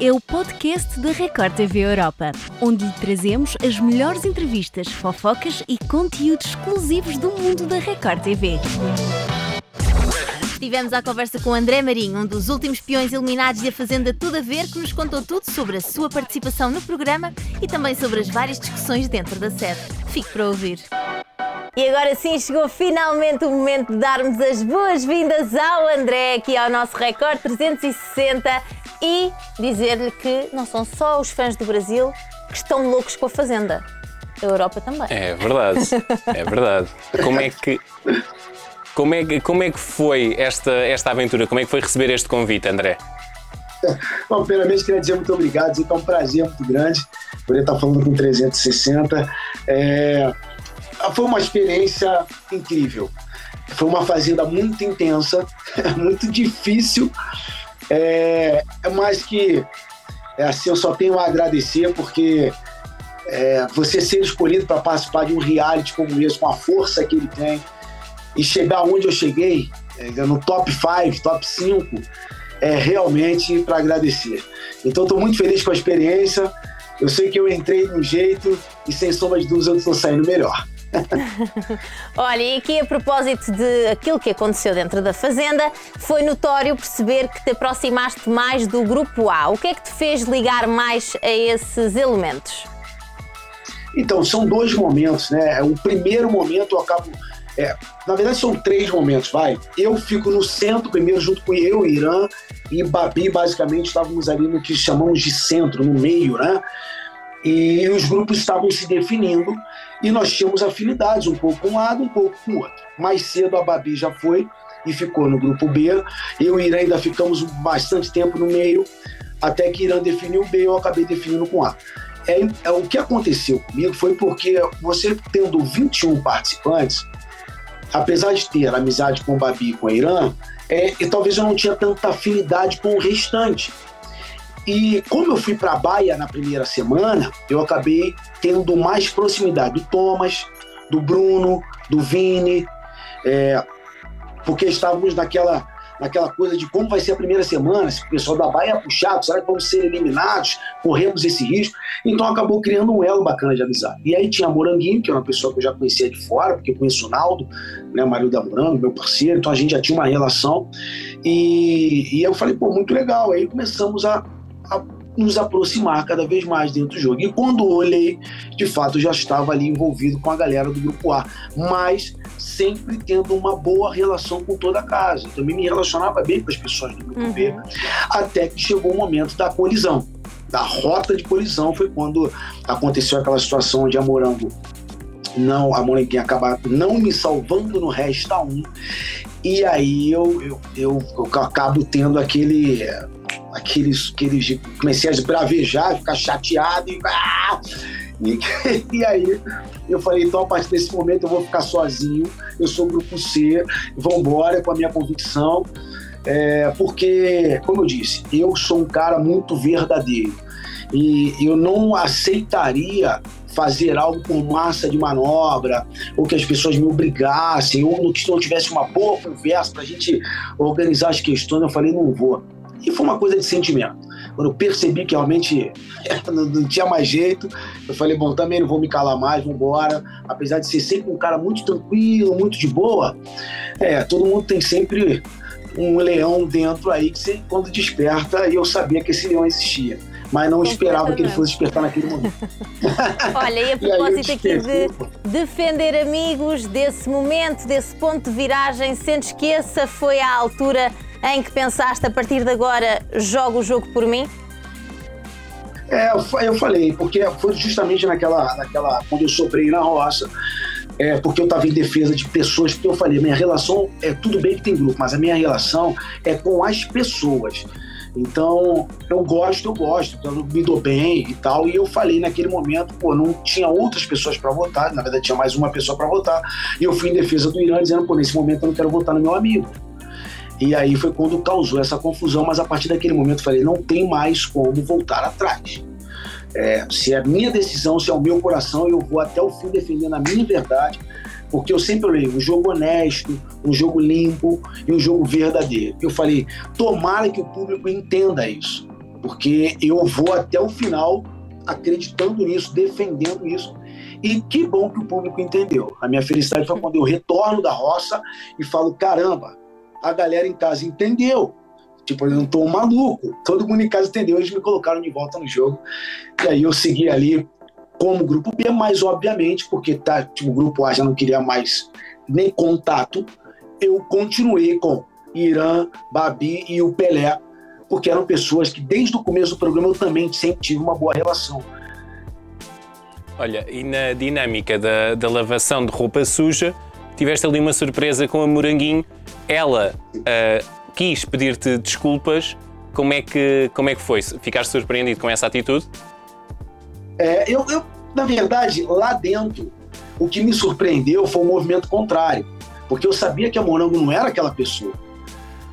é o podcast da Record TV Europa, onde lhe trazemos as melhores entrevistas, fofocas e conteúdos exclusivos do mundo da Record TV. Tivemos a conversa com André Marinho, um dos últimos peões eliminados da Fazenda Tudo a Ver, que nos contou tudo sobre a sua participação no programa e também sobre as várias discussões dentro da sede. Fique para ouvir. E agora sim chegou finalmente o momento de darmos as boas-vindas ao André, aqui ao nosso Record 360 e dizer-lhe que não são só os fãs do Brasil que estão loucos com a Fazenda. A Europa também. É verdade, é verdade. Como é que. Como é, que, como é que foi esta, esta aventura? Como é que foi receber este convite, André? Bom, primeiramente queria dizer muito obrigado, dizer que é um prazer muito grande poder estar falando com 360. É, foi uma experiência incrível. Foi uma fazenda muito intensa, muito difícil, é, mas que é, assim, eu só tenho a agradecer porque é, você ser escolhido para participar de um reality como esse, com a força que ele tem, e chegar onde eu cheguei, é, no top 5, top 5, é realmente para agradecer. Então estou muito feliz com a experiência. Eu sei que eu entrei de um jeito e sem sombra de dúvidas eu estou saindo melhor. Olha, e aqui a propósito de aquilo que aconteceu dentro da Fazenda, foi notório perceber que te aproximaste mais do Grupo A. O que é que te fez ligar mais a esses elementos? Então, são dois momentos, né? O primeiro momento eu acabo é, na verdade, são três momentos, vai. Eu fico no centro primeiro, junto com eu, Irã e Babi, basicamente, estávamos ali no que chamamos de centro, no meio, né? E os grupos estavam se definindo e nós tínhamos afinidades, um pouco com um lado, um pouco com o outro. Mais cedo a Babi já foi e ficou no grupo B. Eu e Irã ainda ficamos bastante tempo no meio, até que Irã definiu o B, eu acabei definindo com A. É, é, o que aconteceu comigo foi porque você tendo 21 participantes, apesar de ter amizade com o Babi e com a Irã, é, e talvez eu não tinha tanta afinidade com o restante. E como eu fui para a Baia na primeira semana, eu acabei tendo mais proximidade do Thomas, do Bruno, do Vini, é, porque estávamos naquela naquela coisa de como vai ser a primeira semana, se o pessoal da Bahia é puxado, será que vamos ser eliminados? Corremos esse risco. Então acabou criando um elo bacana de amizade. E aí tinha Moranguinho, que é uma pessoa que eu já conhecia de fora, porque eu conheço o Naldo, né, marido da Morango, meu parceiro, então a gente já tinha uma relação. E, e eu falei, pô, muito legal. Aí começamos a, a nos aproximar cada vez mais dentro do jogo. E quando olhei, de fato, já estava ali envolvido com a galera do grupo A, mas sempre tendo uma boa relação com toda a casa. Eu também me relacionava bem com as pessoas do grupo uhum. B, até que chegou o momento da colisão. Da rota de colisão foi quando aconteceu aquela situação onde a Morango não, a Moranguinha acaba não me salvando no Resta 1. E aí eu, eu, eu, eu acabo tendo aquele aqueles, aqueles comecei a bravejar, ficar chateado e, ah! e, e aí eu falei, então a partir desse momento eu vou ficar sozinho, eu sou grupo C, vamos embora com a minha convicção, é, porque, como eu disse, eu sou um cara muito verdadeiro e eu não aceitaria fazer algo por massa de manobra, ou que as pessoas me obrigassem, ou que não tivesse uma boa conversa para a gente organizar as questões. Eu falei, não vou. E foi uma coisa de sentimento. Quando eu percebi que realmente não, não, tinha mais jeito, eu falei, bom, também não vou me calar mais, vou embora. Apesar de ser sempre um cara muito tranquilo, muito de boa, é, todo mundo tem sempre um leão dentro aí que você, quando desperta, e eu sabia que esse leão existia. Mas não esperava que ele fosse despertar naquele momento. Olha, e a propósito aqui de defender amigos, desse momento, desse ponto de viragem, sentes que essa foi a altura em que pensaste a partir de agora jogo o jogo por mim? É, eu falei, porque foi justamente naquela, naquela quando eu sobrei na roça, é, porque eu estava em defesa de pessoas, porque eu falei, minha relação é tudo bem que tem grupo, mas a minha relação é com as pessoas. Então, eu gosto, eu gosto, eu me dou bem e tal. E eu falei naquele momento, pô, não tinha outras pessoas para votar, na verdade tinha mais uma pessoa para votar. E eu fui em defesa do Irã, dizendo, pô, nesse momento eu não quero votar no meu amigo. E aí foi quando causou essa confusão, mas a partir daquele momento falei, não tem mais como voltar atrás. É, se é a minha decisão, se é o meu coração, eu vou até o fim defendendo a minha verdade, porque eu sempre leio um jogo honesto, um jogo limpo e um jogo verdadeiro. Eu falei, tomara que o público entenda isso. porque eu vou até o final acreditando nisso, defendendo isso. E que bom que o público entendeu. A minha felicidade foi quando eu retorno da roça e falo: caramba, a galera em casa entendeu. Tipo, eu não tô um maluco. Todo mundo em casa entendeu. Eles me colocaram de volta no jogo. E aí eu segui ali como grupo B, mas obviamente, porque tá, tipo, o grupo A já não queria mais nem contato, eu continuei com Irã, Babi e o Pelé, porque eram pessoas que desde o começo do programa eu também sempre tive uma boa relação. Olha, e na dinâmica da, da lavação de roupa suja, tiveste ali uma surpresa com a Moranguinho. Ela uh, quis pedir-te desculpas. Como é, que, como é que foi? Ficaste surpreendido com essa atitude? É, eu, eu, na verdade, lá dentro, o que me surpreendeu foi o movimento contrário. Porque eu sabia que a Morango não era aquela pessoa.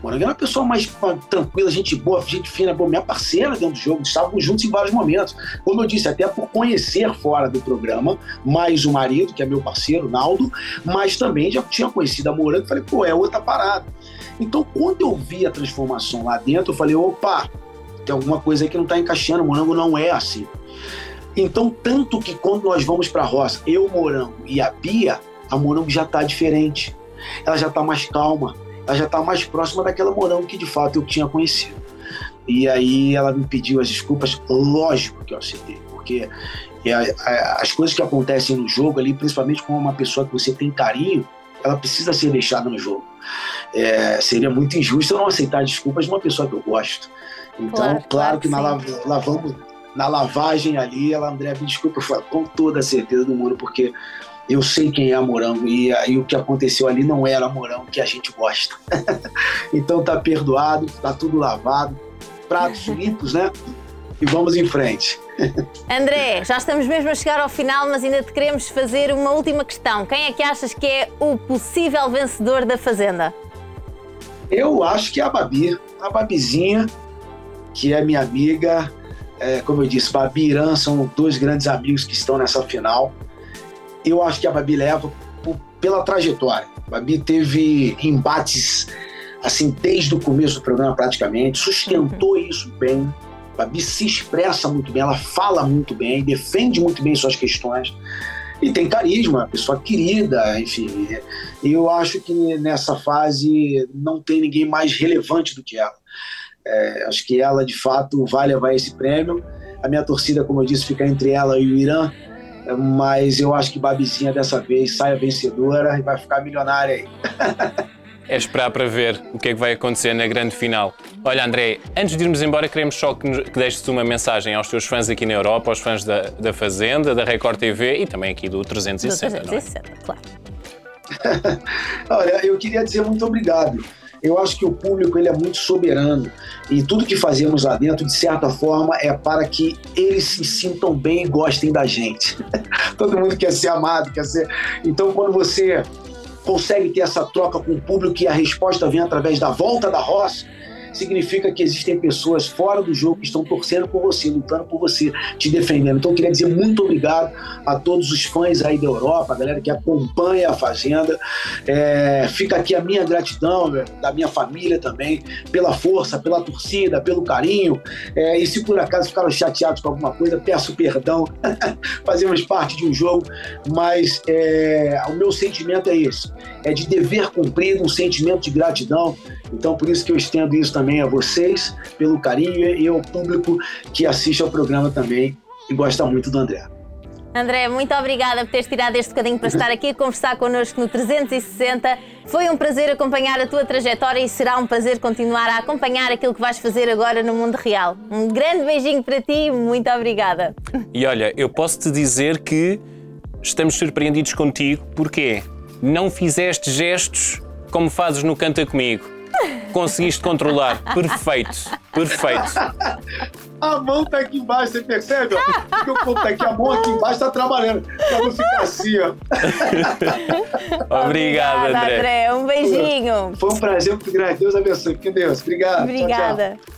Morango era uma pessoa mais tranquila, gente boa, gente fina, boa, minha parceira dentro do jogo, estávamos juntos em vários momentos. Como eu disse, até por conhecer fora do programa, mais o marido, que é meu parceiro, Naldo, mas também já tinha conhecido a Morango e falei, pô, é outra parada. Então, quando eu vi a transformação lá dentro, eu falei, opa, tem alguma coisa aí que não está encaixando, o Morango não é assim. Então, tanto que quando nós vamos para a roça, eu, Morango e a Bia, a Morango já está diferente. Ela já está mais calma, ela já está mais próxima daquela Morango que de fato eu tinha conhecido. E aí ela me pediu as desculpas, lógico que eu aceitei, porque é, as coisas que acontecem no jogo ali, principalmente com uma pessoa que você tem carinho, ela precisa ser deixada no jogo. É, seria muito injusto eu não aceitar desculpas de uma pessoa que eu gosto. Então, claro, claro, que na lavamos, na lavagem ali, ela, André, me desculpa, com toda a certeza do mundo, porque eu sei quem é a Morango e, e o que aconteceu ali não era a Morango que a gente gosta. então tá perdoado, tá tudo lavado, pratos limpos, né? E vamos em frente. André, já estamos mesmo a chegar ao final, mas ainda te queremos fazer uma última questão. Quem é que achas que é o possível vencedor da Fazenda? Eu acho que é a Babi, a Babizinha, que é minha amiga. É, como eu disse, Babi e Irã são dois grandes amigos que estão nessa final eu acho que a Babi leva pela trajetória. A Babi teve embates assim desde o começo do programa praticamente, sustentou uhum. isso bem. A Babi se expressa muito bem, ela fala muito bem, defende muito bem suas questões e tem carisma, pessoa querida, enfim. E eu acho que nessa fase não tem ninguém mais relevante do que ela. É, acho que ela de fato vai levar esse prêmio. A minha torcida, como eu disse, fica entre ela e o Irã mas eu acho que Babizinha dessa vez sai a vencedora e vai ficar milionária aí. É esperar para ver o que é que vai acontecer na grande final. Olha, André, antes de irmos embora, queremos só que, que deixes uma mensagem aos teus fãs aqui na Europa, aos fãs da, da Fazenda, da Record TV e também aqui do 360. Do 360, é? claro. Olha, eu queria dizer muito obrigado eu acho que o público ele é muito soberano e tudo que fazemos lá dentro, de certa forma, é para que eles se sintam bem e gostem da gente. Todo mundo quer ser amado, quer ser. Então, quando você consegue ter essa troca com o público e a resposta vem através da volta da roça, significa que existem pessoas fora do jogo que estão torcendo por você, lutando por você, te defendendo. Então eu queria dizer muito obrigado a todos os fãs aí da Europa, a galera que acompanha a Fazenda. É, fica aqui a minha gratidão, da minha família também, pela força, pela torcida, pelo carinho. É, e se por acaso ficaram chateados com alguma coisa, peço perdão. Fazemos parte de um jogo, mas é, o meu sentimento é esse: é de dever cumprido, um sentimento de gratidão. Então, por isso que eu estendo isso também a vocês pelo carinho e ao público que assiste ao programa também e gosta muito do André. André, muito obrigada por teres tirado este bocadinho para estar aqui a conversar connosco no 360. Foi um prazer acompanhar a tua trajetória e será um prazer continuar a acompanhar aquilo que vais fazer agora no mundo real. Um grande beijinho para ti e muito obrigada. E olha, eu posso te dizer que estamos surpreendidos contigo porque não fizeste gestos como fazes no Canta Comigo conseguiste controlar. Perfeito, perfeito. A mão tá aqui embaixo, você percebe? Porque o ponto tá aqui, a mão aqui embaixo tá trabalhando. Pra não ficar assim, ó. Obrigado, André. André. Um beijinho. Foi um prazer muito grande. Deus abençoe. Que Deus. Obrigado. Obrigada. Tchau, tchau.